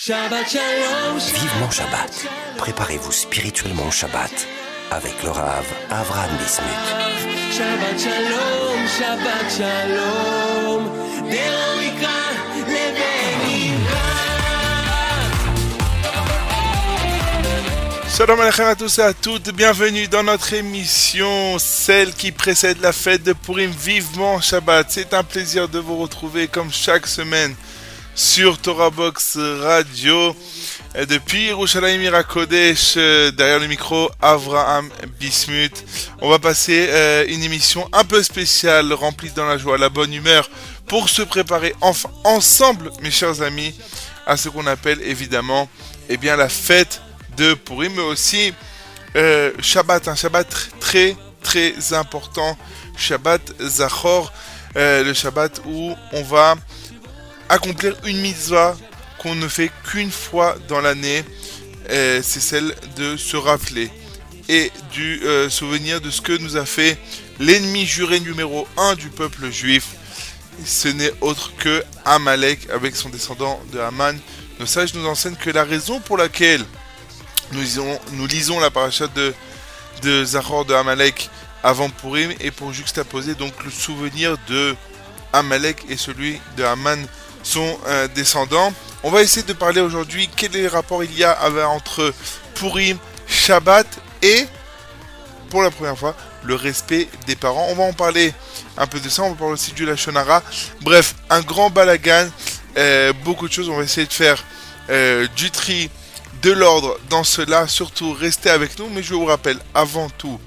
Shabbat Shalom. Vivement Shabbat. Préparez-vous spirituellement au Shabbat avec le Rav Avram Bismuth. Shabbat Shalom, Shabbat Shalom. Shalom à tous et à toutes, bienvenue dans notre émission, celle qui précède la fête de Purim vivement Shabbat. C'est un plaisir de vous retrouver comme chaque semaine sur Torah Box Radio. Depuis Yerushalayim Irakodesh, euh, derrière le micro, Avraham Bismuth. On va passer euh, une émission un peu spéciale, remplie dans la joie, la bonne humeur, pour se préparer enfin ensemble, mes chers amis, à ce qu'on appelle évidemment eh bien, la fête de Purim, mais aussi euh, Shabbat, un Shabbat très très important, Shabbat Zachor, le Shabbat où on va accomplir une mitzvah qu'on ne fait qu'une fois dans l'année, euh, c'est celle de se rappeler et du euh, souvenir de ce que nous a fait l'ennemi juré numéro un du peuple juif. Ce n'est autre que Amalek avec son descendant de Haman. Nos sages nous enseignent que la raison pour laquelle nous lisons, nous lisons la paracha de, de Zachor de Amalek avant Purim et pour juxtaposer donc le souvenir de Amalek et celui de Haman, son euh, descendant. On va essayer de parler aujourd'hui quel est le rapport il y a entre Purim, Shabbat et, pour la première fois, le respect des parents. On va en parler un peu de ça, on va parler aussi du Lachonara. Bref, un grand balagan, euh, beaucoup de choses. On va essayer de faire euh, du tri, de l'ordre dans cela. Surtout, restez avec nous. Mais je vous rappelle avant tout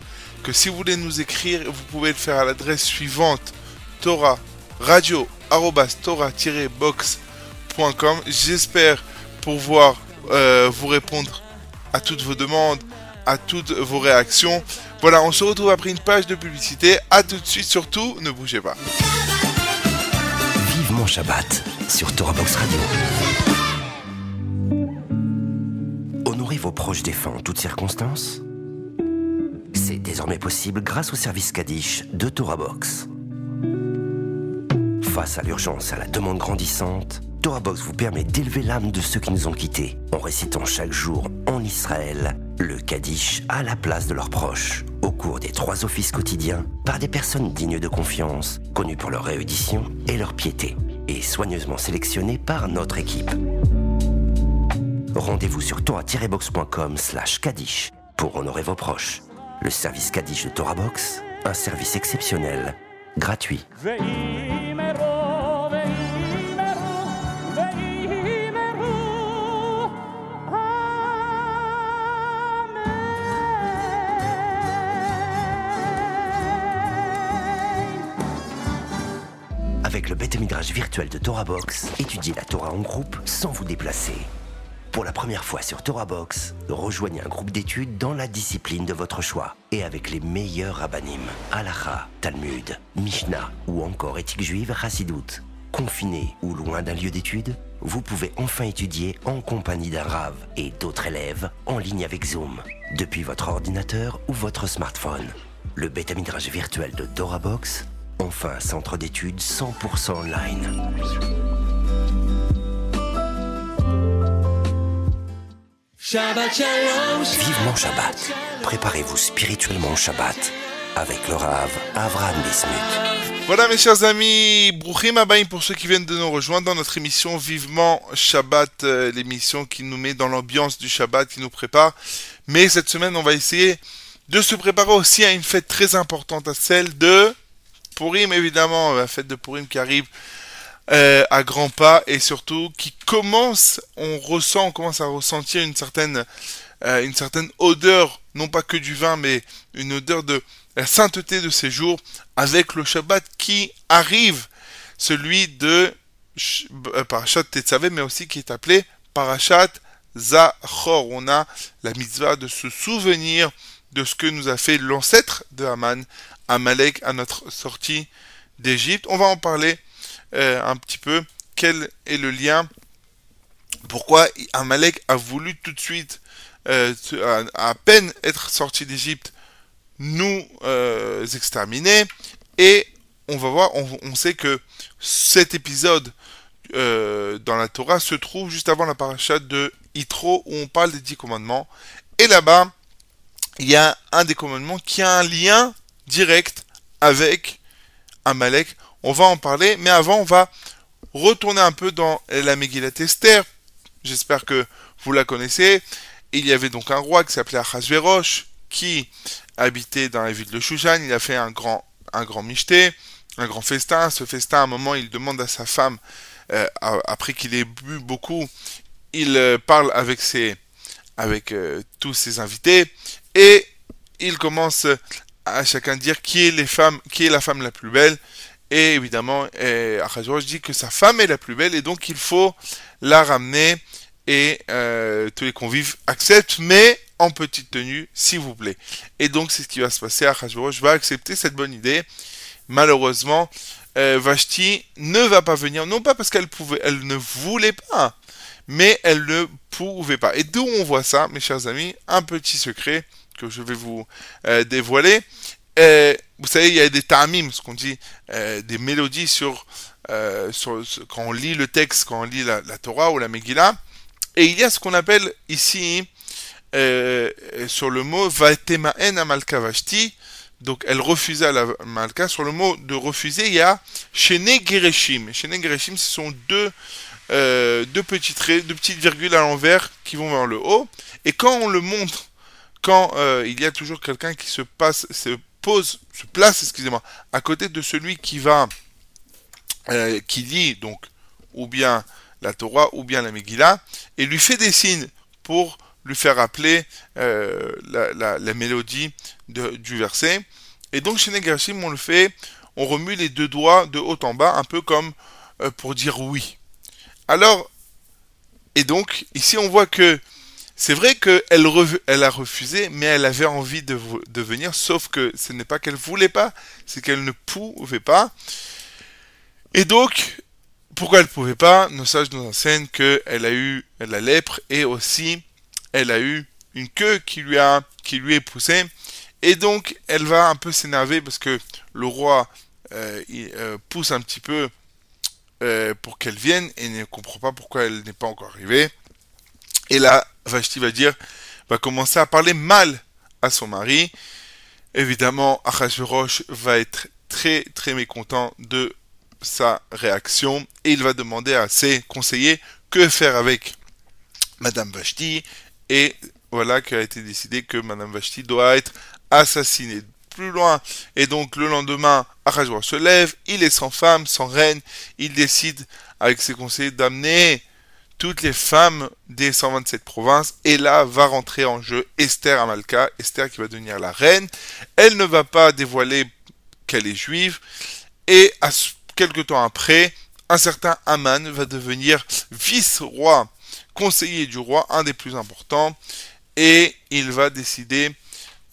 que si vous voulez nous écrire, vous pouvez le faire à l'adresse suivante Torah radio box.com. J'espère pouvoir euh, vous répondre à toutes vos demandes, à toutes vos réactions. Voilà, on se retrouve après une page de publicité. À tout de suite, surtout, ne bougez pas. Vivement Shabbat sur Torah Box Radio. Honorez vos proches défunts en toutes circonstances. C'est désormais possible grâce au service Kaddish de Torah Box. Face à l'urgence à la demande grandissante, Torah Box vous permet d'élever l'âme de ceux qui nous ont quittés en récitant chaque jour en Israël le Kaddish à la place de leurs proches au cours des trois offices quotidiens par des personnes dignes de confiance, connues pour leur réédition et leur piété et soigneusement sélectionnées par notre équipe. Rendez-vous sur torah-box.com slash Kaddish pour honorer vos proches. Le service Kaddish de Torah Box, un service exceptionnel, gratuit. Avec le bête midrash virtuel de Torah Box, étudiez la Torah en groupe sans vous déplacer. Pour la première fois sur Torah Box, rejoignez un groupe d'études dans la discipline de votre choix et avec les meilleurs rabbinim, Halacha, Talmud, Mishnah ou encore éthique juive Hassidout. Confiné ou loin d'un lieu d'études, vous pouvez enfin étudier en compagnie d'un rave et d'autres élèves en ligne avec Zoom, depuis votre ordinateur ou votre smartphone. Le bêta midrash virtuel de Torah Box, enfin centre d'études 100% online. Shabbat Shalom. Vivement Shabbat. Préparez-vous spirituellement au Shabbat avec le Rav Avraham Bismuth. Voilà mes chers amis, Bruchim Abaïm pour ceux qui viennent de nous rejoindre dans notre émission Vivement Shabbat, euh, l'émission qui nous met dans l'ambiance du Shabbat, qui nous prépare. Mais cette semaine, on va essayer de se préparer aussi à une fête très importante, à celle de Purim évidemment, la fête de Purim qui arrive euh, à grands pas et surtout qui commence, on ressent, on commence à ressentir une certaine, euh, une certaine odeur, non pas que du vin, mais une odeur de la sainteté de ces jours avec le Shabbat qui arrive, celui de euh, Parashat Tetzavé, mais aussi qui est appelé Parashat Zachor. On a la mitzvah de se souvenir de ce que nous a fait l'ancêtre de Haman, Amalek, à notre sortie d'Égypte. On va en parler euh, un petit peu. Quel est le lien? Pourquoi Amalek a voulu tout de suite, euh, à, peine être sorti d'Égypte, nous euh, exterminer? Et on va voir, on, sait que cet épisode dans la Torah se trouve juste avant la paracha de Yitro où on parle des dix commandements. Et là-bas, il y a un des commandements qui a un lien direct avec Amalek. On va en parler, mais avant, on va retourner un peu dans la Megillat Esther. J'espère que vous la connaissez. Il y avait donc un roi qui s'appelait Achashverosh, qui habitait dans la ville de Shushan. Il a fait un grand, un grand michté, un grand festin. Ce festin, à un moment, il demande à sa femme, euh, après qu'il ait bu beaucoup, il euh, parle avec ses, avec euh, tous ses invités et il commence à chacun dire qui est la femme la plus belle. Et évidemment, euh, Achashverosh dit que sa femme est la plus belle et donc il faut la ramener et tous les convives acceptent, mais en petite tenue, s'il vous plaît. Et donc c'est ce qui va se passer. Achashverosh va accepter cette bonne idée. Malheureusement, Vashti ne va pas venir, non pas parce qu'elle pouvait, elle ne voulait pas, mais elle ne pouvait pas. Et d'où on voit ça, mes chers amis, un petit secret que je vais vous euh, dévoiler. Euh, vous savez, il y a des tamim, ce qu'on dit, euh, des mélodies sur, quand on lit le texte, quand on lit la, Torah ou la Megillah. Et il y a ce qu'on appelle ici, sur le mot Vatemaen Amalka Vashti, donc elle refusait à la Malka. Sur le mot de refuser, il y a Shene Gereshim. Shene Gereshim, ce sont deux, euh, deux petits traits, petites virgules à l'envers qui vont vers le haut. Et quand on le montre, quand euh, il y a toujours quelqu'un qui se passe, se pose, se place, excusez-moi, à côté de celui qui va, euh, qui lit donc ou bien la Torah ou bien la Megillah, et lui fait des signes pour lui faire rappeler euh, la, mélodie du verset. Et donc chez Negarshim, on le fait, on remue les deux doigts de haut en bas, un peu comme pour dire oui. Alors, et donc ici on voit que c'est vrai qu'elle elle a refusé, mais elle avait envie de, venir, sauf que ce n'est pas qu'elle voulait pas, c'est qu'elle ne pouvait pas. Et donc, pourquoi elle ne pouvait pas? Nos sages nous enseignent qu'elle a eu la lèpre et aussi elle a eu une queue qui lui est poussée. Et donc, elle va un peu s'énerver parce que le roi euh, euh, pousse un petit peu euh, pour qu'elle vienne et ne comprend pas pourquoi elle n'est pas encore arrivée. Et là, Vashti va dire, va commencer à parler mal à son mari. Évidemment, Achashverosh va être très très mécontent de sa réaction et il va demander à ses conseillers que faire avec Madame Vashti? Et voilà qu'a été décidé que Madame Vashti doit être assassinée. Plus loin, et donc le lendemain, Achashverosh se lève, il est sans femme, sans reine, il décide avec ses conseillers d'amener toutes les femmes des 127 provinces, et là va rentrer en jeu Esther Amalka, Esther qui va devenir la reine. Elle ne va pas dévoiler qu'elle est juive, et à ce- quelque temps après, un certain Aman va devenir vice-roi, conseiller du roi, un des plus importants, et il va décider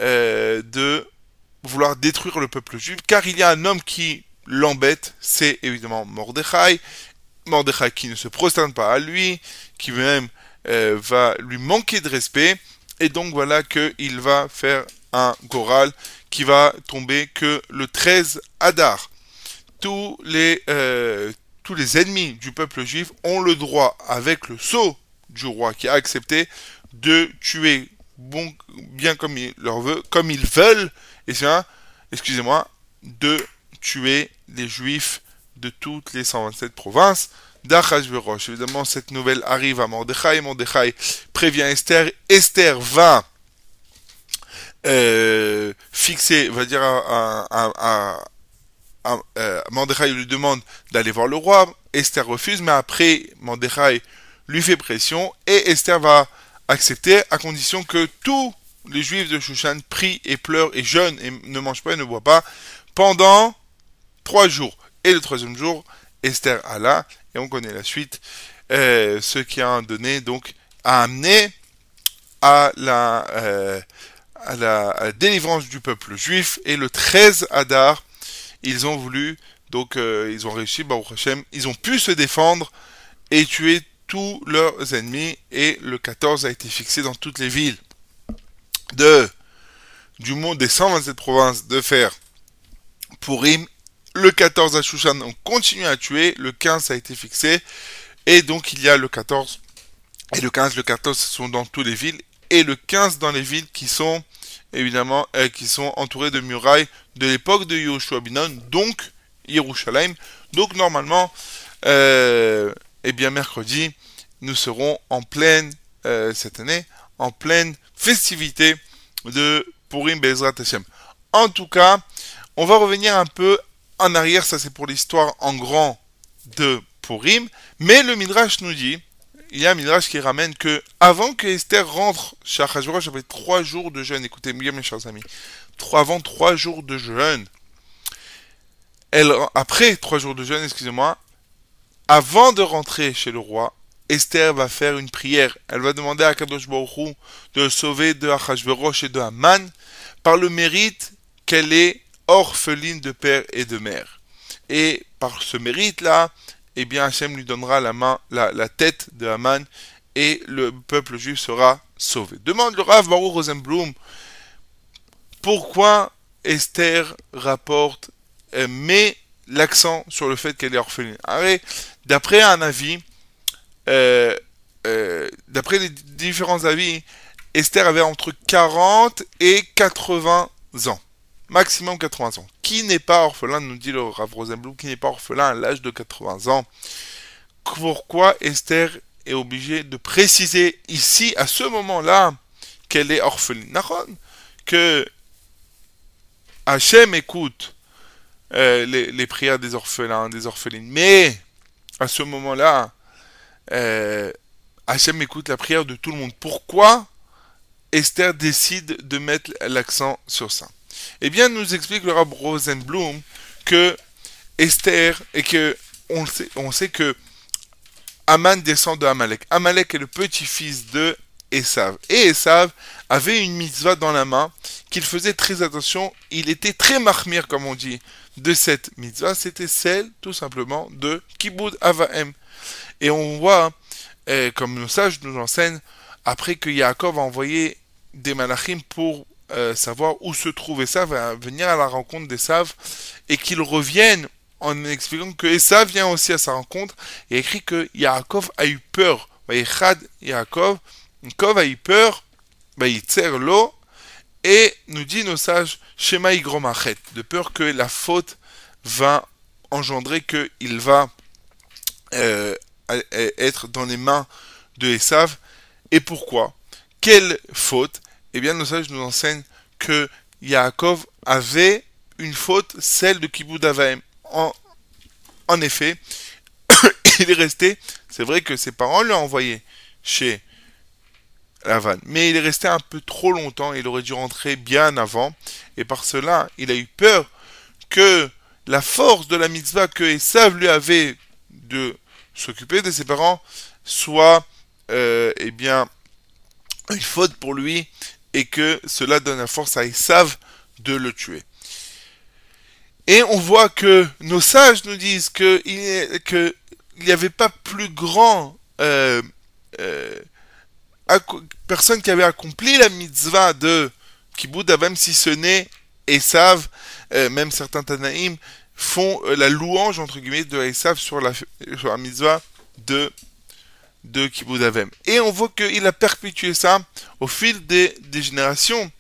euh, de vouloir détruire le peuple juif, car il y a un homme qui l'embête, c'est évidemment Mordechai, Mordechai qui ne se prosterne pas à lui, qui même euh, va lui manquer de respect, et donc voilà qu'il va faire un goral qui va tomber que le 13 Adar. Tous les, euh, tous les ennemis du peuple juif ont le droit, avec le sceau du roi qui a accepté, de tuer bien comme il leur veut, comme ils veulent, et c'est un, excusez-moi, de tuer les juifs de toutes les 127 provinces d'Achashverosh. Évidemment, cette nouvelle arrive à Mordechai. Mordechai prévient Esther. Esther va euh, fixer, va dire à, à, euh, lui demande d'aller voir le roi. Esther refuse, mais après, Mordechai lui fait pression et Esther va accepter à condition que tous les juifs de Shushan prient et pleurent et jeûnent et ne mangent pas et ne boivent pas pendant trois jours. Et le troisième jour, Esther alla, et on connaît la suite, euh, ce qui a donné donc amené à la, euh, à la délivrance du peuple juif. Et le 13 Adar, ils ont voulu, donc euh, ils ont réussi, Baruch Hashem, ils ont pu se défendre et tuer tous leurs ennemis. Et le 14 a été fixé dans toutes les villes de, du monde des 127 provinces de faire Purim Le 14 à Shushan, on continue à tuer. Le 15 a été fixé. Et donc il y a le 14 et le 15. Le 14 sont dans toutes les villes. Et le 15 dans les villes qui sont évidemment euh, qui sont entourées de murailles de l'époque de Yoshua Binon, donc Yerushalayim. Donc normalement, euh, eh bien mercredi, nous serons en pleine euh, cette année, en pleine festivité de Purim Bezrat Hashem. En tout cas, on va revenir un peu en arrière, ça c'est pour l'histoire en grand de Purim, mais le Midrash nous dit, il y a un Midrash qui ramène que avant que Esther rentre chez Achashverosh, j'avais trois jours de jeûne, écoutez bien mes chers amis, trois, avant trois jours de jeûne, elle, après trois jours de jeûne, excusez-moi, avant de rentrer chez le roi, Esther va faire une prière. Elle va demander à Kadosh Baruch de le sauver de Achashverosh et de Haman par le mérite qu'elle est orpheline de père et de mère. Et par ce mérite-là, eh bien Hachem lui donnera la main, la, la tête de Haman et le peuple juif sera sauvé. Demande le Rav Baruch Rosenblum pourquoi Esther rapporte, euh, met l'accent sur le fait qu'elle est orpheline? D'après un avis, euh, euh, d'après les différents avis, Esther avait entre 40 et 80 ans. Maximum 80 ans. Qui n'est pas orphelin, nous dit le Rav Rosenblum, qui n'est pas orphelin à l'âge de 80 ans? Pourquoi Esther est obligée de préciser ici, à ce moment-là, qu'elle est orpheline? Que Hachem écoute euh, les, les, prières des orphelins, des orphelines. Mais, à ce moment-là, euh, Hachem écoute la prière de tout le monde. Pourquoi Esther décide de mettre l'accent sur ça? Eh bien, nous explique le Rab Rosenblum que Esther, et que on sait, on sait que Aman descend de Amalek. Amalek est le petit-fils de Esav. Et Esav avait une mitzvah dans la main qu'il faisait très attention. Il était très marmir, comme on dit, de cette mitzvah. C'était celle, tout simplement, de Kibbutz Avahem. Et on voit, eh, comme nos sages nous enseignent, après que Yaakov a envoyé des malachim pour euh, savoir où se trouve Esav, venir à la rencontre d'Esav, et qu'ils reviennent en expliquant que Esav vient aussi à sa rencontre, et écrit que Yaakov a eu peur. Yaakov, Yaakov a eu peur, l'eau, et nous dit nos sages, de peur que la faute va engendrer qu'il va euh, être dans les mains de Esav. Et pourquoi? Quelle faute? Eh bien, nos sages nous enseignent que Yaakov avait une faute, celle de Kibbutz Avaim. En, en effet, il est resté, c'est vrai que ses parents l'ont envoyé chez Lavan, mais il est resté un peu trop longtemps, il aurait dû rentrer bien avant, et par cela, il a eu peur que la force de la mitzvah que Esav lui avait de s'occuper de ses parents soit euh, eh bien une faute pour lui et que cela donne la force à Esav de le tuer. Et on voit que nos sages nous disent qu'il n'y avait pas plus grand euh, euh, personne qui avait accompli la mitzvah de Kibbutz même si ce n'est Esav, même certains Tanaïm font euh, la louange, entre guillemets, de Esav sur la, sur la de, de Kibbutz. Et on voit qu'il a perpétué ça au fil des, des générations.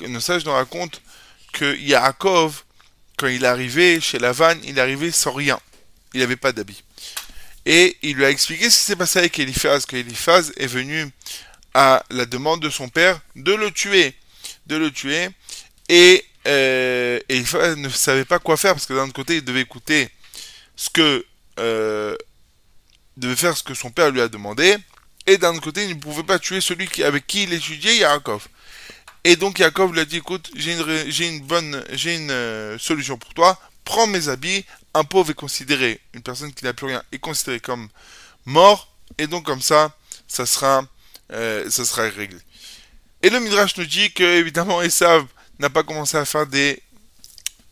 Nos sages nous racontent que Yaakov, quand il est arrivé chez Lavan, il est arrivé sans rien. Il n'avait pas d'habit. Et il lui a expliqué ce qui s'est passé avec Eliphaz, que Eliphaz est venu à la demande de son père de le tuer. De le tuer. Et euh, et il ne savait pas quoi faire parce que d'un côté, il devait écouter ce que euh, devait faire ce que son père lui a demandé, et d'un autre côté, il ne pouvait pas tuer celui avec qui il étudiait, Yaakov. Et donc Yaakov lui a dit, écoute, j'ai une, j'ai une bonne, j'ai une euh, solution pour toi. Prends mes habits. Un pauvre est considéré, une personne qui n'a plus rien est considérée comme mort, et donc comme ça, ça sera, ça sera réglé. Et le Midrash nous dit que évidemment Esav n'a pas commencé à faire des,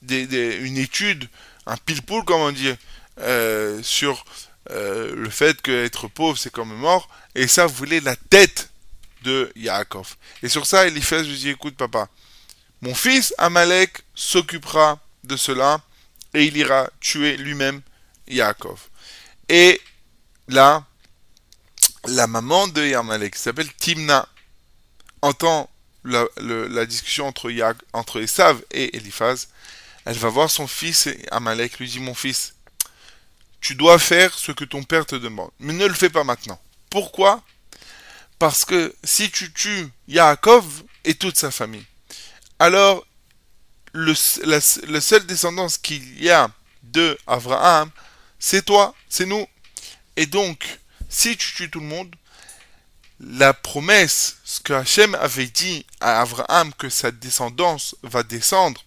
des, une étude, un pile-poule, comme on dit, euh, sur euh, le fait qu'être pauvre, c'est comme mort, et ça voulait la tête de Yaakov. Et sur ça, Eliphaz lui dit, écoute papa, mon fils Amalek s'occupera de cela, et il ira tuer lui-même Yaakov. Et là, la maman de Yamalek, qui s'appelle Timna, entend la, discussion entre, Ya- entre Esav et Eliphaz. Elle va voir son fils Amalek lui dit Mon fils, tu dois faire ce que ton père te demande, mais ne le fais pas maintenant. Pourquoi? Parce que si tu tues Yaakov et toute sa famille, alors la, la seule descendance qu'il y a de Abraham, c'est toi, c'est nous. Et donc, si tu tues tout le monde, la promesse, ce que Hachem avait dit à Abraham, que sa descendance va descendre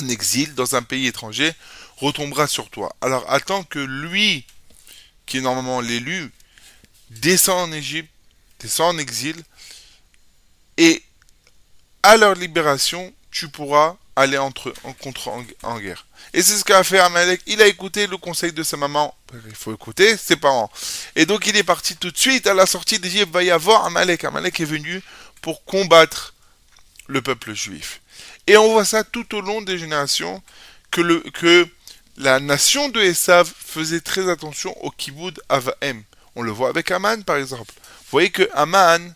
en exil dans un pays étranger, retombera sur toi. Alors attends que lui, qui est normalement l'élu, descend en Égypte, descend en exil, et à leur libération, tu pourras aller entre, en, contre, en, guerre. Et c'est ce qu'a fait Amalek. Il a écouté le conseil de sa maman. Il faut écouter ses parents. Et donc il est parti tout de suite. À la sortie d'Égypte, va y avoir Amalek. Amalek est venu pour combattre le peuple juif. Et on voit ça tout au long des générations que, le, que la nation de Esav faisait très attention au kiboud Avahem. On le voit avec Aman par exemple. Vous voyez que Aman,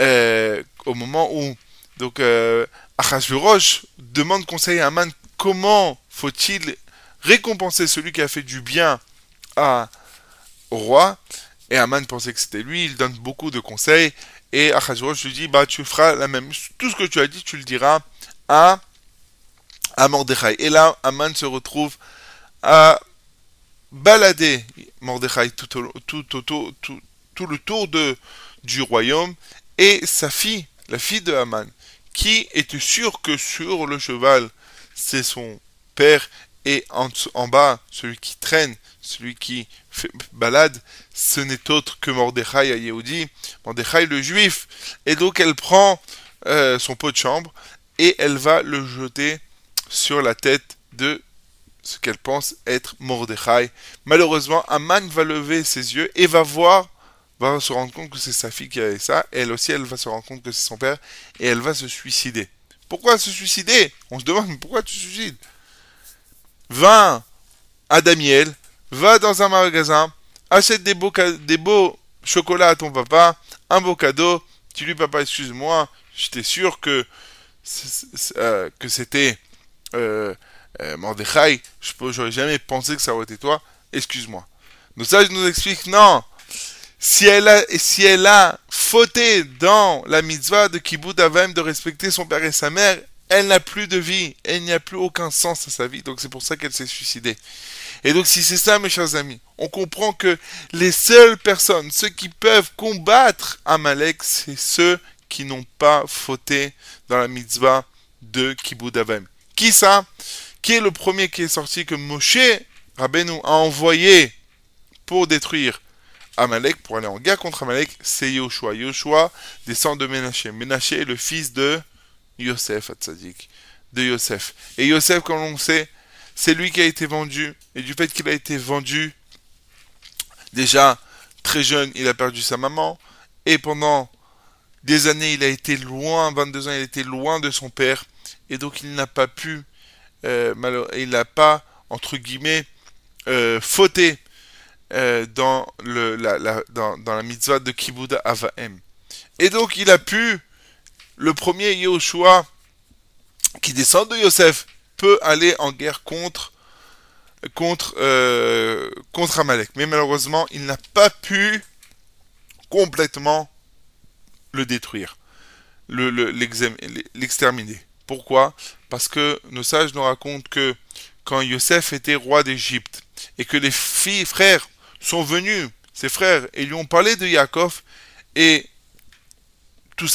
euh, au moment où donc euh, Achashverosh demande conseil à Aman comment faut-il récompenser celui qui a fait du bien à, au roi? Et Aman pensait que c'était lui, il donne beaucoup de conseils. Et Achashverosh lui dit, bah tu feras la même, tout ce que tu as dit, tu le diras à, à Mordechai. Et là, Aman se retrouve à balader Mordechai tout, au, tout, tout, tout le tour de, du royaume. Et sa fille, la fille de Aman, qui était sûr que sur le cheval, c'est son père, et en, bas, celui qui traîne, celui qui fait balade, ce n'est autre que Mordechai à Yehudi, Mordechai le juif. Et donc elle prend euh, son pot de chambre et elle va le jeter sur la tête de ce qu'elle pense être Mordechai. Malheureusement, Aman va lever ses yeux et va voir, va se rendre compte que c'est sa fille qui a fait ça. Elle aussi, elle va se rendre compte que c'est son père et elle va se suicider. Pourquoi se suicider? On se demande pourquoi tu te suicides? Va à Damiel, va dans un magasin, achète des beaux, des beaux chocolats à ton papa, un beau cadeau. Tu lui papa, excuse-moi, j'étais sûr que euh, que c'était euh, euh, Mordechai. Je j'aurais jamais pensé que ça aurait été toi. Excuse-moi. Ça, je nous explique non. Si elle a, si elle a fauté dans la mitzvah de Kibbutz Avem de respecter son père et sa mère, elle n'a plus de vie. Elle n'y a plus aucun sens à sa vie. Donc c'est pour ça qu'elle s'est suicidée. Et donc si c'est ça, mes chers amis, on comprend que les seules personnes, ceux qui peuvent combattre Amalek, c'est ceux qui n'ont pas fauté dans la mitzvah de Kibbutz Avem. Qui ça? Qui est le premier qui est sorti que Moshe Rabbeinu a envoyé pour détruire Amalek, pour aller en guerre contre Amalek, c'est Yoshua. Yoshua descend de Ménaché. Ménaché est le fils de Yosef Hatzadik, de Yosef. Et Yosef, comme on sait, c'est lui qui a été vendu. Et du fait qu'il a été vendu, déjà très jeune, il a perdu sa maman. Et pendant des années, il a été loin, 22 ans, il a été loin de son père. Et donc, il n'a pas pu, euh, il n'a pas, entre guillemets, euh, fauté euh, dans, la, mitzvah de Kibbutz Avahem. Et donc, il a pu, le premier Yahushua, qui descend de Yosef, peut aller en guerre contre contre euh, contre Amalek. Mais malheureusement, il n'a pas pu complètement le détruire, l'exterminer. Pourquoi? Parce que nos sages nous racontent que quand Yosef était roi d'Égypte et que les filles, frères sont venus, ses frères, et lui ont parlé de Yaakov, et tout,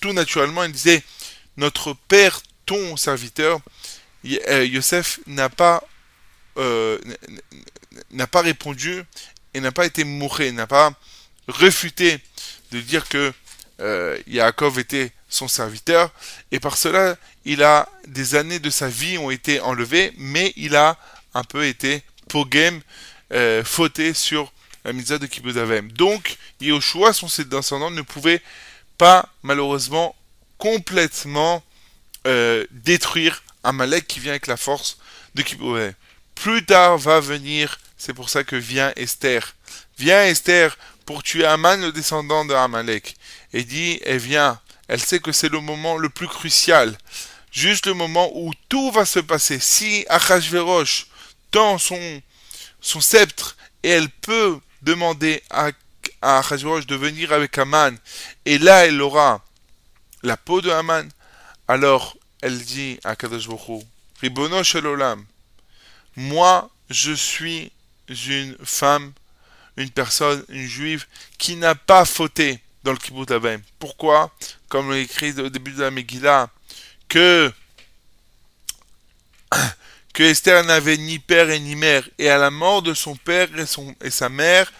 tout naturellement, il disait Notre père, ton serviteur, euh, Yosef n'a pas, euh, n'a pas répondu et n'a pas été mouré, n'a pas refuté de dire que euh, Yaakov était son serviteur, et par cela, il a des années de sa vie ont été enlevées, mais il a un peu été pogem, euh, fauté sur la mitzvah de Kibbutz Avim. Donc, Yehoshua, son descendant, ne pouvait pas, malheureusement, complètement euh, détruire Amalek qui vient avec la force de Kippour. Plus tard va venir, c'est pour ça que vient Esther. Vient Esther pour tuer Aman, le descendant de Amalek. Et dit, elle vient. Elle sait que c'est le moment le plus crucial. Juste le moment où tout va se passer. Si Achashverosh tend son, son sceptre et elle peut demander à, à de venir avec Aman, et là elle aura la peau de Haman, alors elle dit à Kadosh Ribono Shalolam, moi je suis une femme, une personne, une juive qui n'a pas fauté dans le kibbutz Avim. Pourquoi? Comme écrit au début de la Megillah, que que Esther n'avait ni père et ni mère, et à la mort de son père et, son, et sa mère,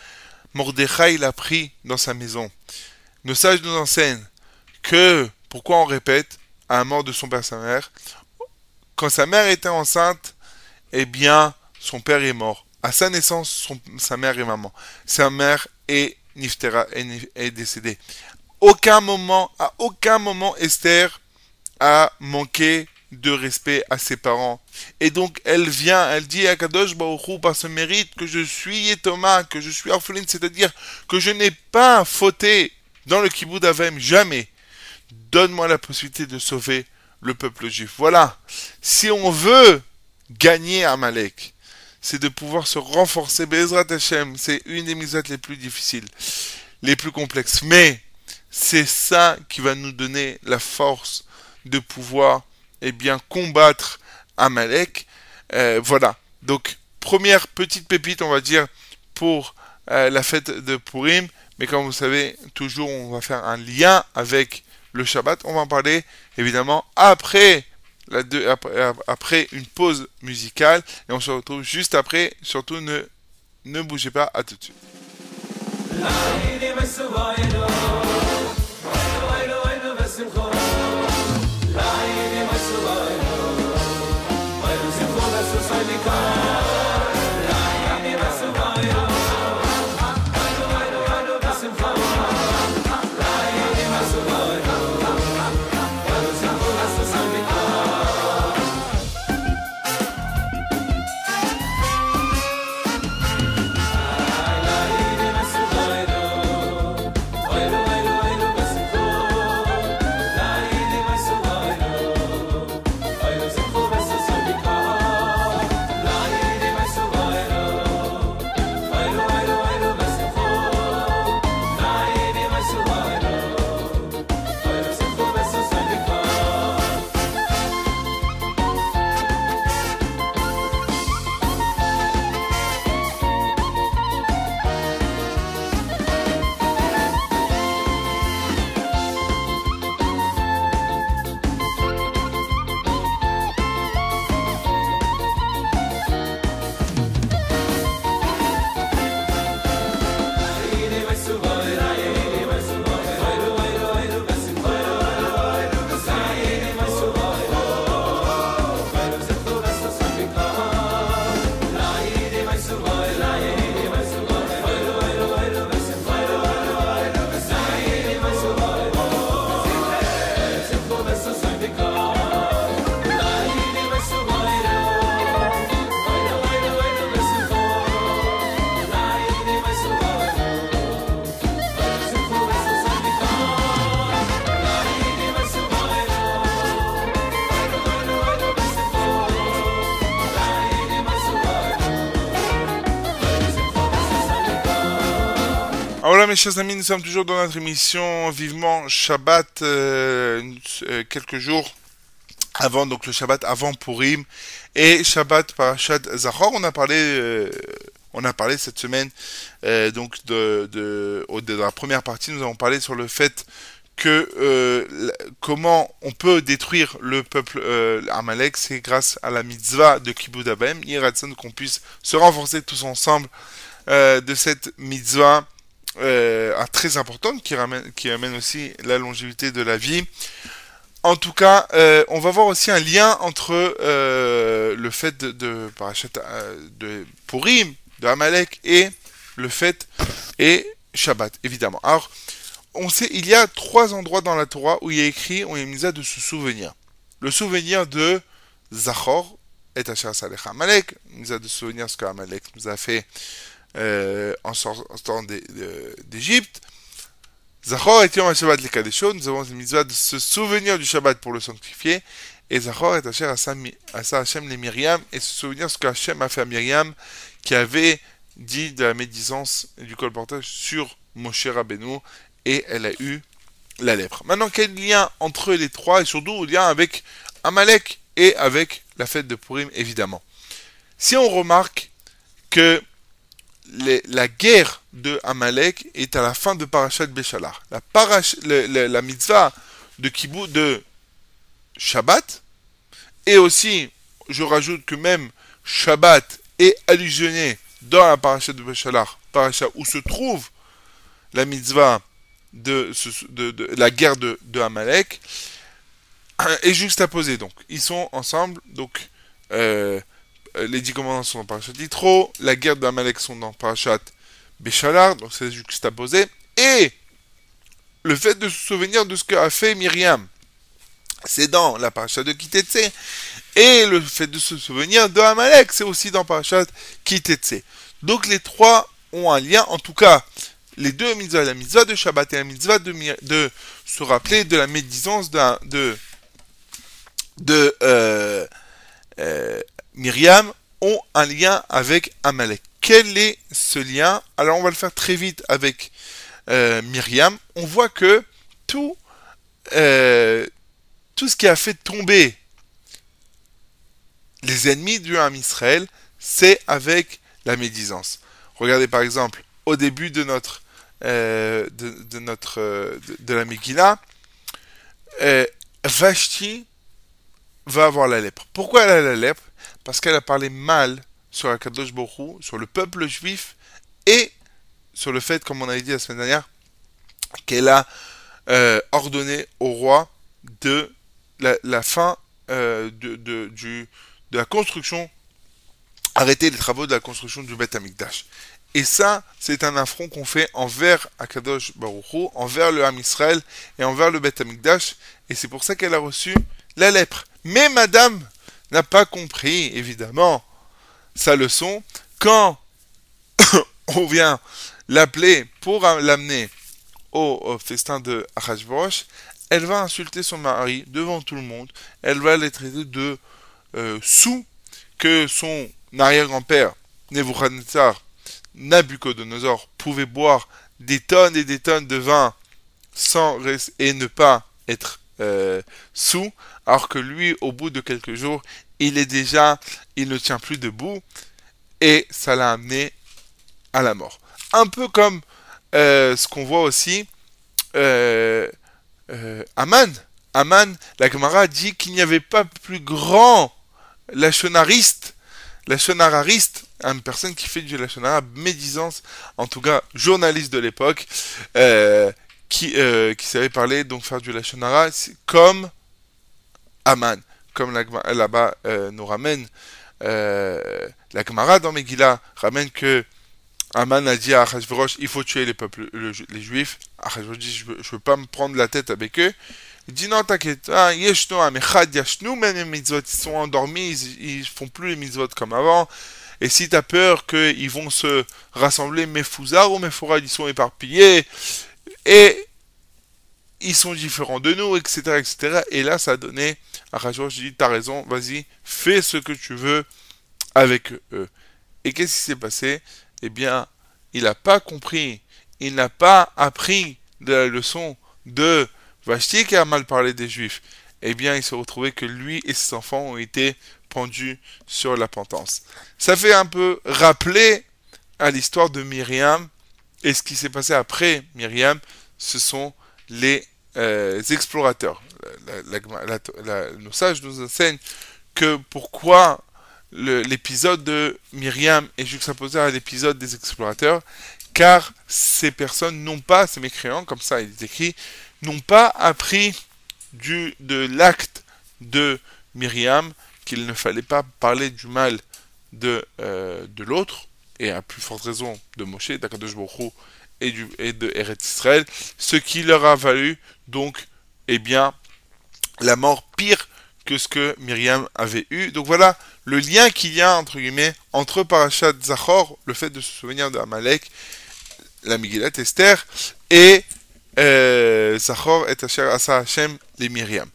Mordechai l'a pris dans sa maison. Nos sages nous enseignent que, pourquoi on répète, à la mort de son père et sa mère, quand sa mère était enceinte, eh bien, son père est mort. À sa naissance, son- sa mère est maman. Sa mère est Niftera, est, décédée. Aucun moment, à aucun moment, Esther a manqué de respect à ses parents. Et donc, elle vient, elle dit à Kadosh Baruch Hu, par ce mérite que je suis Thomas, que je suis orpheline, c'est-à-dire que je n'ai pas fauté dans le kibbutz d'Avem, jamais. Donne-moi la possibilité de sauver le peuple juif. Voilà. Si on veut gagner Amalek, c'est de pouvoir se renforcer. Bezrat Hashem, c'est une des mises les plus difficiles, les plus complexes. Mais c'est ça qui va nous donner la force de pouvoir eh bien combattre Amalek. Euh, voilà. Donc première petite pépite, on va dire, pour euh, la fête de Purim. Mais comme vous savez, toujours on va faire un lien avec le Shabbat. On va en parler évidemment après, la deux- après, une pause musicale. Et on se retrouve juste après. Surtout ne, bougez pas. À tout de suite. Chers amis, nous sommes toujours dans notre émission Vivement Shabbat, euh, euh, quelques jours avant donc le Shabbat avant Purim et Shabbat Parashat Zachor. On a parlé, euh, on a parlé cette semaine donc de, de, la première partie, nous avons parlé sur le fait que comment on peut détruire le peuple Amalek, c'est grâce à la mitzvah de Kibbutz Abem, qu'on puisse se renforcer tous ensemble de cette mitzvah euh, très importante qui amène aussi la longévité de la vie. En tout cas, euh, on va voir aussi un lien entre euh, le fait de, de euh, de Purim, de Amalek et le fait et Shabbat, évidemment. Alors, on sait, il y a trois endroits dans la Torah où il a écrit, on est mis à de se souvenir. Le souvenir de Zachor, et Asher Salech Amalek, nous a de souvenir ce qu'Amalek nous a fait euh, en sortant d'Égypte. Zachor et Yom Shabbat les nous avons une mitzvah de se souvenir du Shabbat pour le sanctifier. Et Zachor et Asher Asa Hashem les Myriam, et se souvenir ce qu'Hachem a fait à Myriam, qui avait dit de la médisance du colportage sur Moshe Rabbeinu, et elle a eu la lèpre. Maintenant, quel lien entre les trois, et surtout lien avec Amalek et avec la fête de Purim, évidemment. Si on remarque que la guerre de Amalek est à la fin de Parashat Béchalar. La, mitzvah de Kibou de Shabbat, et aussi, je rajoute que même Shabbat est allusionné dans la Parashat de Béchalar, Parashat où se trouve la mitzvah de, la guerre de, Amalek, est juxtaposée. Donc, ils sont ensemble, donc euh, les dix commandements sont dans Parashat Yitro, la guerre d'Amalek sont dans Parashat Béchalar, donc c'est juxtaposé, et le fait de se souvenir de ce qu'a fait Myriam, c'est dans la Parashat de Kitetse, et le fait de se souvenir de Amalek, c'est aussi dans Parashat Kitetse. Donc les trois ont un lien, en tout cas, les deux mitzvahs, la mitzvah de Shabbat et la mitzvah de, de se rappeler de la médisance de, de, de euh, euh, Myriam ont un lien avec Amalek. Quel est ce lien? Alors on va le faire très vite avec euh, Myriam. On voit que tout, euh, tout ce qui a fait tomber les ennemis du Ham Israël, c'est avec la médisance. Regardez par exemple au début de notre euh, la Megillah, Vashti va avoir la lèpre. Pourquoi elle a la lèpre? Parce qu'elle a parlé mal sur Akadosh Borou, sur le peuple juif et sur le fait, comme on avait dit la semaine dernière, qu'elle a euh, ordonné au roi de la, fin euh, de, la construction, arrêter les travaux de la construction du Beth Amikdash. Et ça, c'est un affront qu'on fait envers Akadosh Baruch envers le Ham Israël et envers le Beth Amikdash. Et c'est pour ça qu'elle a reçu la lèpre. Mais madame, n'a pas compris, évidemment, sa leçon. Quand on vient l'appeler pour l'amener au, festin de Achashverosh, elle va insulter son mari devant tout le monde, elle va les traiter de euh, sous que son arrière-grand-père, Nebuchadnezzar, Nabucodonosor, pouvait boire des tonnes et des tonnes de vin sans et ne pas être euh, sous, alors que lui, au bout de quelques jours, il est déjà, il ne tient plus debout, et ça l'a amené à la mort. Un peu comme euh, ce qu'on voit aussi, euh, euh, Aman. Aman, la Gemara dit qu'il n'y avait pas plus grand lachonariste, lachonarariste, une personne qui fait du lachonara médisance, en tout cas journaliste de l'époque, qui, savait parler, donc faire du lachonara, comme Aman comme là-bas euh, nous ramène euh, la Gemara dans Megillah, ramène que Aman a dit à Achashverosh, il faut tuer les peuples, les juifs. Achashverosh dit, je ne veux pas me prendre la tête avec eux. Il dit non, t'inquiète, ah, ils sont endormis, ils, ne font plus les mitzvot comme avant. Et si tu as peur qu'ils vont se rassembler, mes fouzards ou mes ils sont éparpillés. Et ils sont différents de nous, etc., etc. Et là, ça a donné à Rachel, je dis, t'as raison, vas-y, fais ce que tu veux avec eux. Et qu'est-ce qui s'est passé? Eh bien, il n'a pas compris, il n'a pas appris de la leçon de Vashti qui a mal parlé des Juifs. Eh bien, il s'est retrouvé que lui et ses enfants ont été pendus sur la pentance. Ça fait un peu rappeler à l'histoire de Myriam et ce qui s'est passé après Myriam, ce sont les euh, explorateurs. nos sages nous enseignent que pourquoi l'épisode de Myriam est juxtaposé à l'épisode des explorateurs, car ces personnes n'ont pas, ces mécréants, comme ça il est écrit, n'ont pas appris du, de l'acte de Myriam qu'il ne fallait pas parler du mal de, euh, de l'autre, et à plus forte raison de Moshe, d'Akadosh Baruch et, de Eretz Israël, ce qui leur a valu donc, eh bien, la mort pire que ce que Myriam avait eu. Donc voilà le lien qu'il y a, entre guillemets, entre Parashat Zachor, le fait de se souvenir de Amalek, la Megillat Esther, et euh, Zachor et Asher Asa Hashem, les Myriam.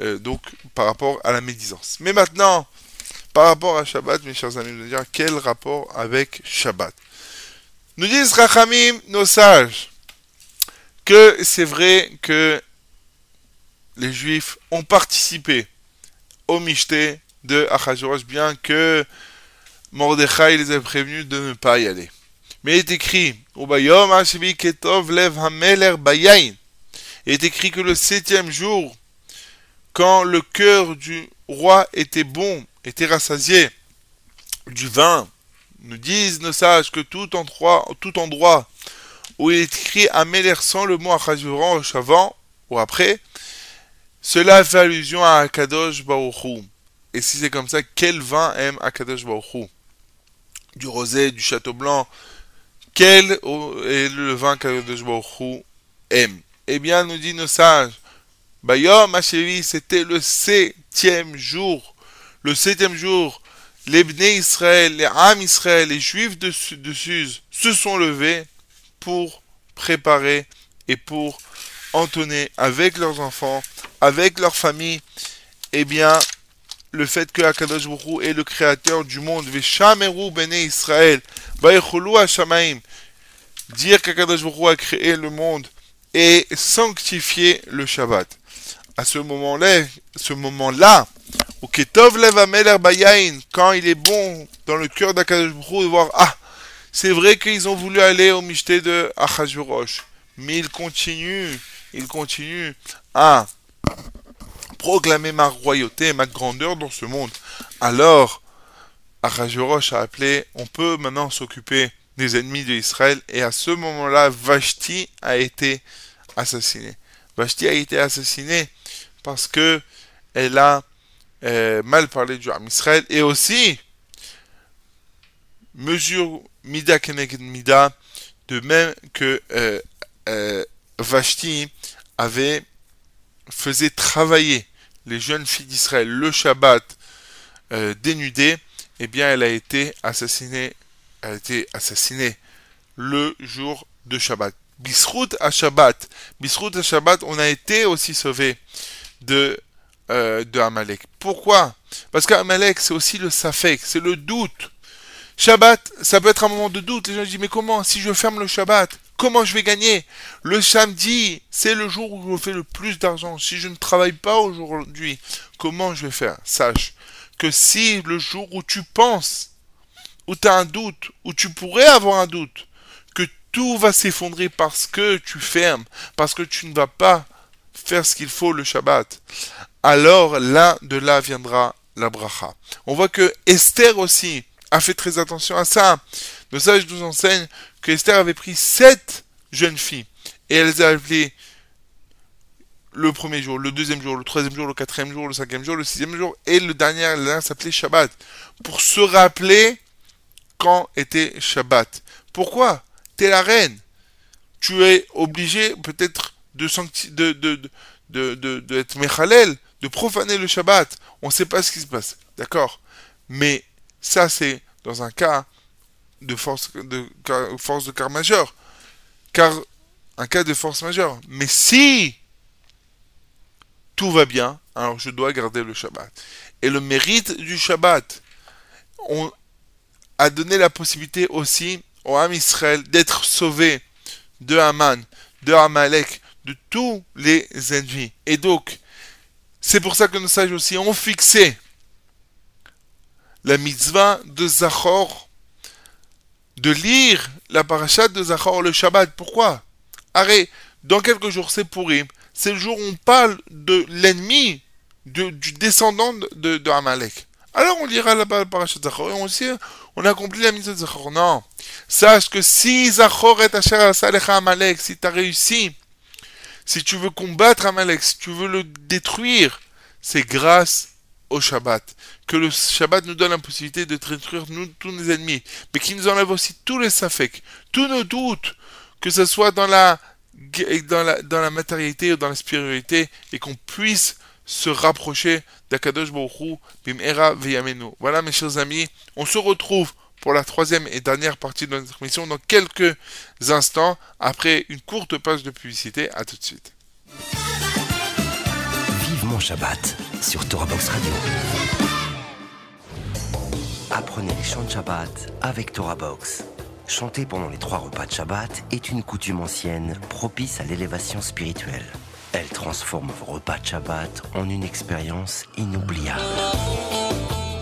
Euh, donc, par rapport à la médisance. Mais maintenant, par rapport à Shabbat, mes chers amis, dire quel rapport avec Shabbat? Nous disent Rachamim, nos sages, que c'est vrai que les Juifs ont participé au Michté de Achashverosh, bien que Mordechai les a prévenus de ne pas y aller. Mais il est écrit. Il est écrit que le septième jour, quand le cœur du roi était bon, était rassasié du vin, nous disent nos sages que tout endroit, tout endroit où il est écrit Ameler sans le mot Achashverosh avant ou après, cela fait allusion à Akadosh Baruchou. Et si c'est comme ça, quel vin aime Akadosh Baruchou Du rosé, du château blanc. Quel est le vin qu'Akadosh Baruchou aime? Eh bien, nous dit nos sages, Bayom Hachevi, c'était le septième jour. Le septième jour, les Bnei Israël, les Am Israël, les Juifs de, de Suse se sont levés pour préparer et pour entonner avec leurs enfants, avec leur famille, eh bien, le fait que Akadosh est le créateur du monde, Veshameru Bene Israël, Baïchulu Hashamaim, dire qu'Akadosh Baruch a créé le monde et sanctifier le Shabbat. À ce moment-là, ce moment-là, au Ketov Lev Ameler Bayain, quand il est bon dans le cœur d'Akadosh Baruch de voir, ah, c'est vrai qu'ils ont voulu aller au Mishté de Achashverosh, mais ils continuent, ils continuent à proclamer ma royauté, ma grandeur dans ce monde. Alors, Achashverosh a appelé, on peut maintenant s'occuper des ennemis d'Israël, et à ce moment-là, Vashti a été assassiné. Vashti a été assassiné parce que elle a euh, mal parlé du Ham Israël, et aussi, mesure Mida Keneged Mida, de même que euh, euh, Vashti avait faisait travailler les jeunes filles d'Israël le Shabbat dénudé, eh bien elle a été assassinée, elle a été assassinée le jour de Shabbat. Bisrout à Shabbat, Bisrout à Shabbat, on a été aussi sauvé de euh, de Amalek. Pourquoi? Parce qu'Amalek c'est aussi le safek, c'est le doute. Shabbat, ça peut être un moment de doute. Les gens disent mais comment? Si je ferme le Shabbat, comment je vais gagner? Le samedi, c'est le jour où je fais le plus d'argent. Si je ne travaille pas aujourd'hui, comment je vais faire? Sache que si le jour où tu penses, où tu as un doute, où tu pourrais avoir un doute, que tout va s'effondrer parce que tu fermes, parce que tu ne vas pas faire ce qu'il faut le Shabbat, alors là, de là viendra la bracha. On voit que Esther aussi a fait très attention à ça. Nos sages nous enseignent que Esther avait pris sept jeunes filles et elle les a appelées le premier jour, le deuxième jour, le troisième jour, le quatrième jour, le cinquième jour, le sixième jour et le dernier, le dernier s'appelait Shabbat pour se rappeler quand était Shabbat. Pourquoi? T'es la reine. Tu es obligé peut-être de, être Mechalel, de profaner le Shabbat. On ne sait pas ce qui se passe. D'accord? Mais ça, c'est dans un cas de force de, force de car majeur. Car un cas de force majeure. Mais si tout va bien, alors je dois garder le Shabbat. Et le mérite du Shabbat on a donné la possibilité aussi au Ham Israël d'être sauvé de Haman, de Amalek, de tous les ennemis. Et donc, c'est pour ça que nos sages aussi ont fixé la mitzvah de Zachor, de lire la parashat de Zachor le Shabbat. Pourquoi? Arrête, dans quelques jours, c'est pourri. C'est le jour où on parle de l'ennemi, du descendant de, Amalek. Alors on lira la parashat de Zachor et on aussi, on accomplit la mitzvah de Zachor. Non. Sache que si Zachor est Asher Amalek, si tu as réussi, si tu veux combattre Amalek, si tu veux le détruire, c'est grâce au Shabbat. Que le Shabbat nous donne la possibilité de détruire nous, tous nos ennemis, mais qu'il nous enlève aussi tous les safek, tous nos doutes, que ce soit dans la, dans la, dans la matérialité ou dans la spiritualité, et qu'on puisse se rapprocher d'Akadosh Baruch Bimera Veyamenu. Voilà mes chers amis, on se retrouve pour la troisième et dernière partie de notre émission dans quelques instants après une courte page de publicité. À tout de suite. Vivement Shabbat sur Torah Box Radio. Apprenez les chants de Shabbat avec Torah Box. Chanter pendant les trois repas de Shabbat est une coutume ancienne propice à l'élévation spirituelle. Elle transforme vos repas de Shabbat en une expérience inoubliable.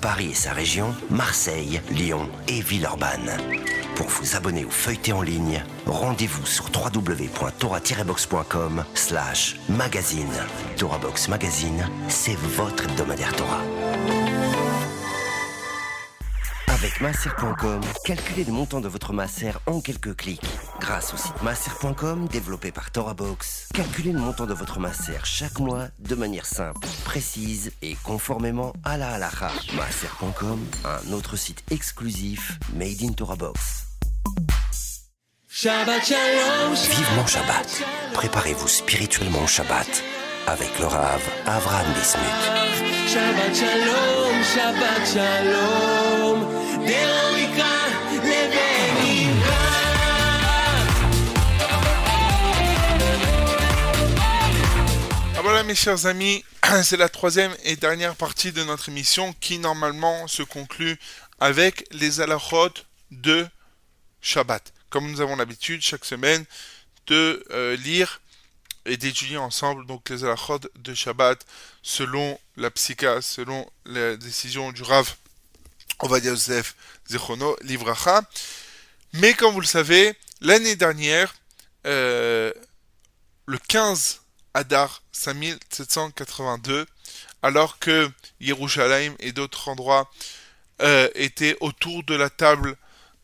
Paris et sa région, Marseille, Lyon et Villeurbanne. Pour vous abonner ou feuilleter en ligne, rendez-vous sur www.torah-box.com slash magazine. Torah Box Magazine, c'est votre hebdomadaire Torah. Avec masser.com, calculez le montant de votre masser en quelques clics. Grâce au site masser.com développé par TorahBox, calculez le montant de votre masser chaque mois de manière simple, précise et conformément à la halakha. Masser.com, un autre site exclusif made in TorahBox. Shabbat Shalom. Vivement Shabbat. Préparez-vous spirituellement au Shabbat avec le Rav Avraham Bismuth. Shabbat Shalom, Shabbat Shalom. דרומיקה לבנירה. Ah voilà mes chers amis, c'est la troisième et dernière partie de notre émission qui normalement se conclut avec les halachot de Shabbat. Comme nous avons l'habitude chaque semaine de euh, lire et d'étudier ensemble donc les halachot de Shabbat selon la psycha, selon la décision du Rav Ovadia Yosef Zechono Livracha. Mais comme vous le savez, l'année dernière, euh, le 15 Adar 5782, alors que Yerushalayim et d'autres endroits euh, étaient autour de la table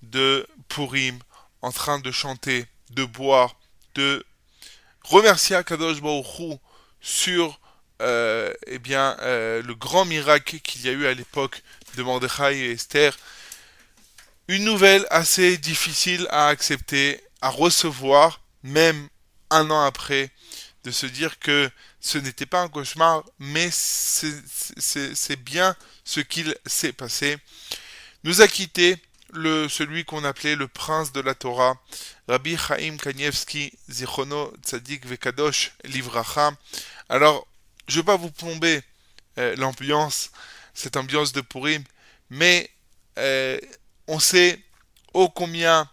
de Purim, en train de chanter, de boire, de remercier Akadosh Baruch Hu sur euh, eh bien, euh, le grand miracle qu'il y a eu à l'époque de Mordechai et Esther. Une nouvelle assez difficile à accepter, à recevoir, même un an après, de se dire que ce n'était pas un cauchemar, mais c'est bien ce qu'il s'est passé. Nous a quitté le, celui qu'on appelait le prince de la Torah, Rabbi Chaim Kanievski, Zichono Tzadik Vekadosh Livracha. Alors, je ne vais pas vous plomber euh, l'ambiance, cette ambiance de Purim, mais euh, on sait ô combien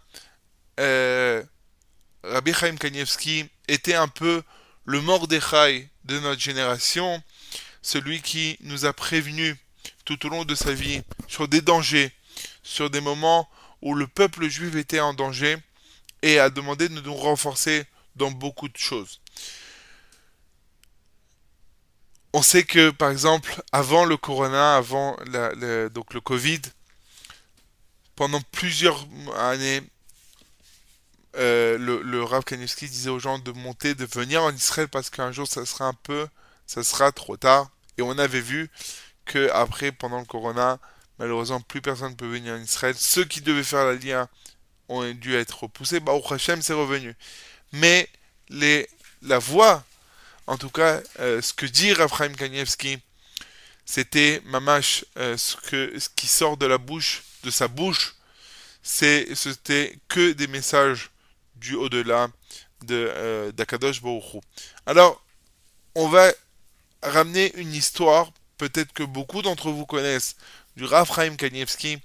euh, Rabbi Chaim Kanievski était un peu le Mordechai de notre génération, celui qui nous a prévenus tout au long de sa vie sur des dangers, sur des moments où le peuple juif était en danger et a demandé de nous renforcer dans beaucoup de choses. On sait que, par exemple, avant le corona, avant donc le Covid, pendant plusieurs années, euh, le, le Rav Kanievski disait aux gens de monter, de venir en Israël parce qu'un jour ça sera un peu, ça sera trop tard. Et on avait vu que après, pendant le Corona, malheureusement, plus personne ne peut venir en Israël. Ceux qui devaient faire la Lia ont dû être repoussés. Bah, au Hashem, c'est revenu. Mais les, la voix, en tout cas, euh, ce que dit Rav Chaim Kanievski, c'était mamash, euh, ce, qui sort de la bouche, de sa bouche, c'était que des messages du au-delà de euh, d'Akadosh Baruch. Alors, on va ramener une histoire, peut-être que beaucoup d'entre vous connaissent, du Rav Chaim Kanievski,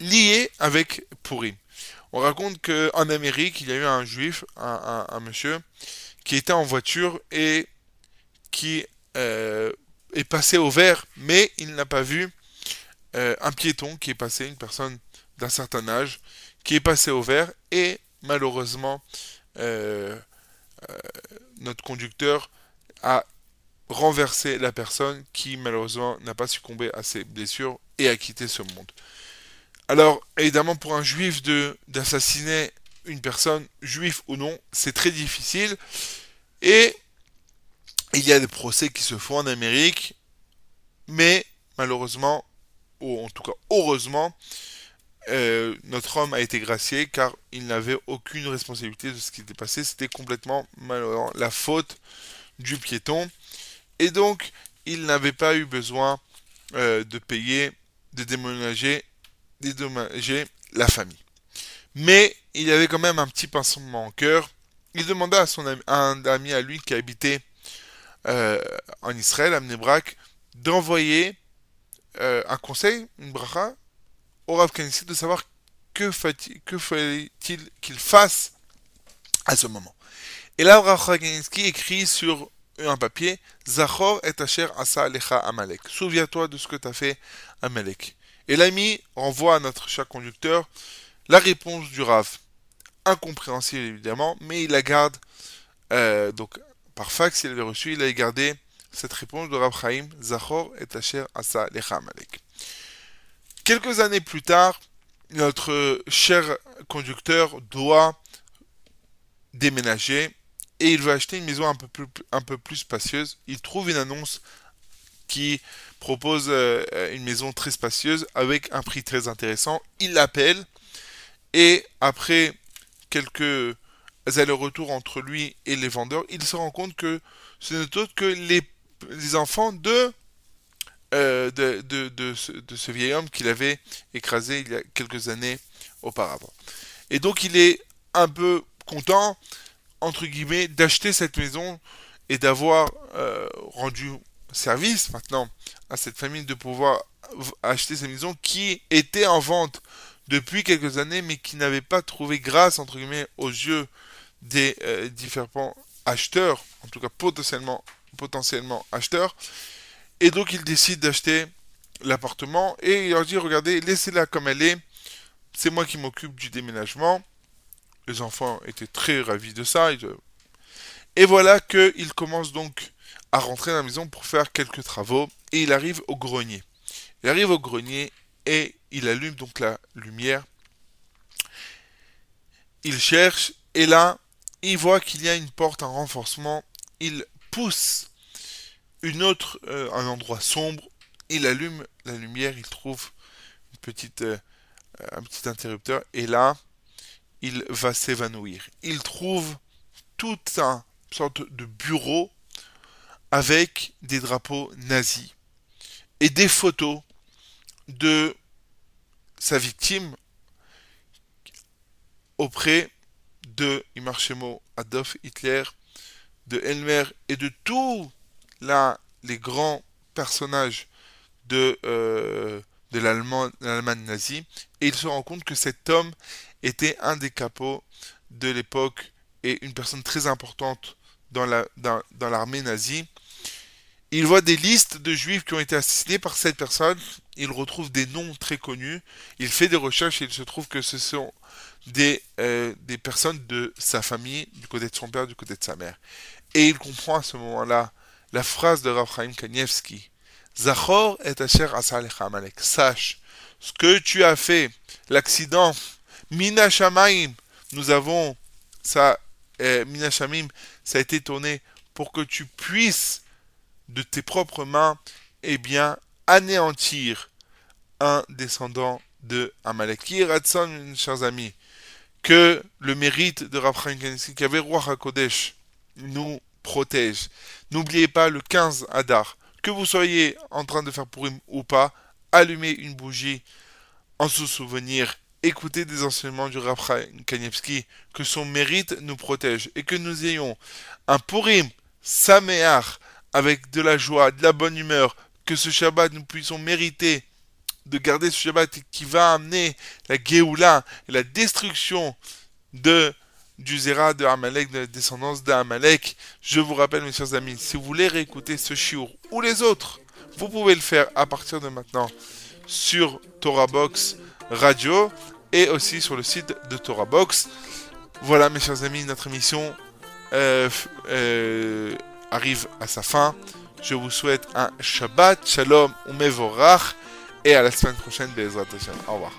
liée avec Purim. On raconte qu'en Amérique, il y a eu un juif, un monsieur, qui était en voiture et qui euh, est passé au vert, mais il n'a pas vu euh, un piéton qui est passé, une personne d'un certain âge, qui est passé au vert et malheureusement, euh, notre conducteur a renversé la personne qui malheureusement n'a pas succombé à ses blessures et a quitté ce monde. Alors, évidemment, pour un juif d'assassiner une personne, juif ou non, c'est très difficile. Et il y a des procès qui se font en Amérique, mais malheureusement, ou en tout cas heureusement, euh, notre homme a été gracié car il n'avait aucune responsabilité de ce qui était passé. C'était complètement malheureusement la faute du piéton. Et donc, il n'avait pas eu besoin euh, de payer, de déménager, dédommager la famille. Mais il avait quand même un petit pincement au cœur. Il demanda à, ami, un ami à lui qui habitait euh, en Israël, à d'envoyer euh, un conseil, une bracha, au Rav de savoir que, fallait-il qu'il fasse à ce moment. Et là, Rav écrit sur un papier Zachor et Asher asa alecha Amalek. Souviens-toi de ce que tu as fait Amalek. Et l'ami renvoie à notre chat conducteur la réponse du Rav. Incompréhensible évidemment, mais il la garde euh, donc par fax, il avait reçu, il avait gardé cette réponse de Rav Chaim Zachor et Asher asa alecha Amalek. Quelques années plus tard, notre cher conducteur doit déménager et il veut acheter une maison un peu plus, un peu plus spacieuse. Il trouve une annonce qui propose euh, une maison très spacieuse avec un prix très intéressant. Il l'appelle et après quelques allers-retours entre lui et les vendeurs, il se rend compte que ce n'est autre que les, enfants de, euh, de, ce, vieil homme qu'il avait écrasé il y a quelques années auparavant. Et donc il est un peu content entre guillemets, d'acheter cette maison et d'avoir euh, rendu service maintenant à cette famille de pouvoir acheter cette maison qui était en vente depuis quelques années mais qui n'avait pas trouvé grâce entre guillemets aux yeux des euh, différents acheteurs, en tout cas potentiellement, acheteurs. Et donc il décide d'acheter l'appartement et il leur dit regardez, laissez-la comme elle est, c'est moi qui m'occupe du déménagement. Les enfants étaient très ravis de ça. Ils- Et voilà qu'il commence donc à rentrer dans la maison pour faire quelques travaux. Et il arrive au grenier. Il arrive au grenier et il allume donc la lumière. Il cherche et là, il voit qu'il y a une porte, un renforcement. Il pousse une autre, euh, un endroit sombre. Il allume la lumière. Il trouve euh, un petit interrupteur. Et là, il va s'évanouir. Il trouve toute une sorte de bureau avec des drapeaux nazis et des photos de sa victime auprès de Imarchemo Adolf Hitler, de Elmer et de tous les grands personnages de, euh, l'Allemagne nazie. Et il se rend compte que cet homme était un des capots de l'époque et une personne très importante dans l'armée nazie. Il voit des listes de juifs qui ont été assassinés par cette personne. Il retrouve des noms très connus. Il fait des recherches et il se trouve que ce sont des, euh, des personnes de sa famille, du côté de son père, du côté de sa mère. Et il comprend à ce moment-là la phrase de Rav Chaim Kanievski. Zachor et asher Amalek. Sache ce que tu as fait, l'accident, Mina Shamaim, nous avons ça, euh, Mina Shamim, ça a été tourné pour que tu puisses de tes propres mains, eh bien, anéantir un descendant de Amalek. Qui Ratson, chers amis, que le mérite de Rav Chaim Kanievski, qu'avait Roi HaKodesh, nous protège. N'oubliez pas le 15 Adar, que vous soyez en train de faire Purim ou pas, allumez une bougie en se souvenir, écoutez des enseignements du Rav Kanievski, que son mérite nous protège et que nous ayons un Purim Sameach avec de la joie, de la bonne humeur, que ce Shabbat nous puissions mériter de garder ce Shabbat qui va amener la Géoula et la destruction de du Zera de Amalek, de la descendance d'Amalek. Je vous rappelle, mes chers amis, si vous voulez réécouter ce shiur ou les autres, vous pouvez le faire à partir de maintenant sur Torah Box Radio et aussi sur le site de Torah Box. Voilà, mes chers amis, notre émission euh, euh, arrive à sa fin. Je vous souhaite un Shabbat, Shalom ou Mevorach et à la semaine prochaine, Bezrat Hashem. Au revoir.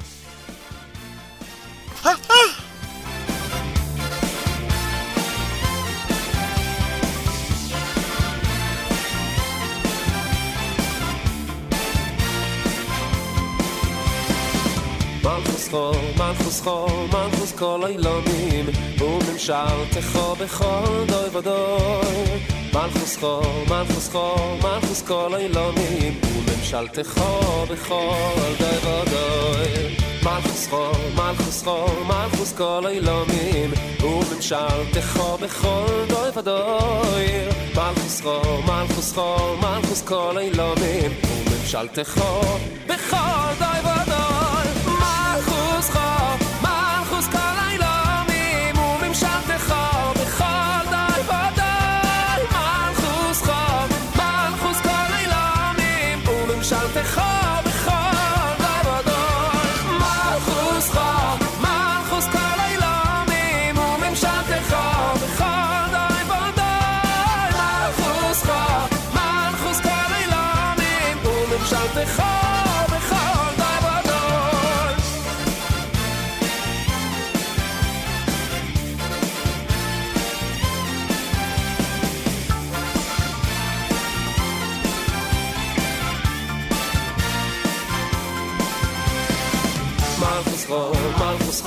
מלכוס חול, מלכוס חול, מלכוס כל אילומים וממשלתך בכל דוי ודוי מלכוס חול, מלכוס חול, מלכוס כל אילומים וממשלתך בכל דוי ודוי מלכוס חול, מלכוס חול, מלכוס כל אילומים וממשלתך בכל דוי ודוי מלכוס חול, מלכוס חול, מלכוס כל אילומים וממשלתך בכל דוי ודוי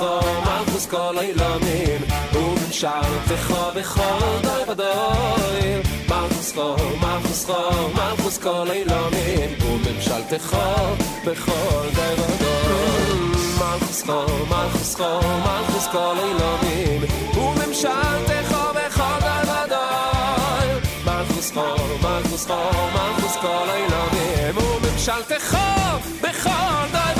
מלכוס חול, מלכוס כל אילומים וממשלתך בכל די ודוי מלכוס חול, מלכוס חול, מלכוס כל אילומים וממשלתך בכל די ודוי מלכוס חול, מלכוס חול, מלכוס כל אילומים וממשלתך בכל די ודוי מלכוס חול, מלכוס חול, מלכוס כל אילומים וממשלתך בכל די ודוי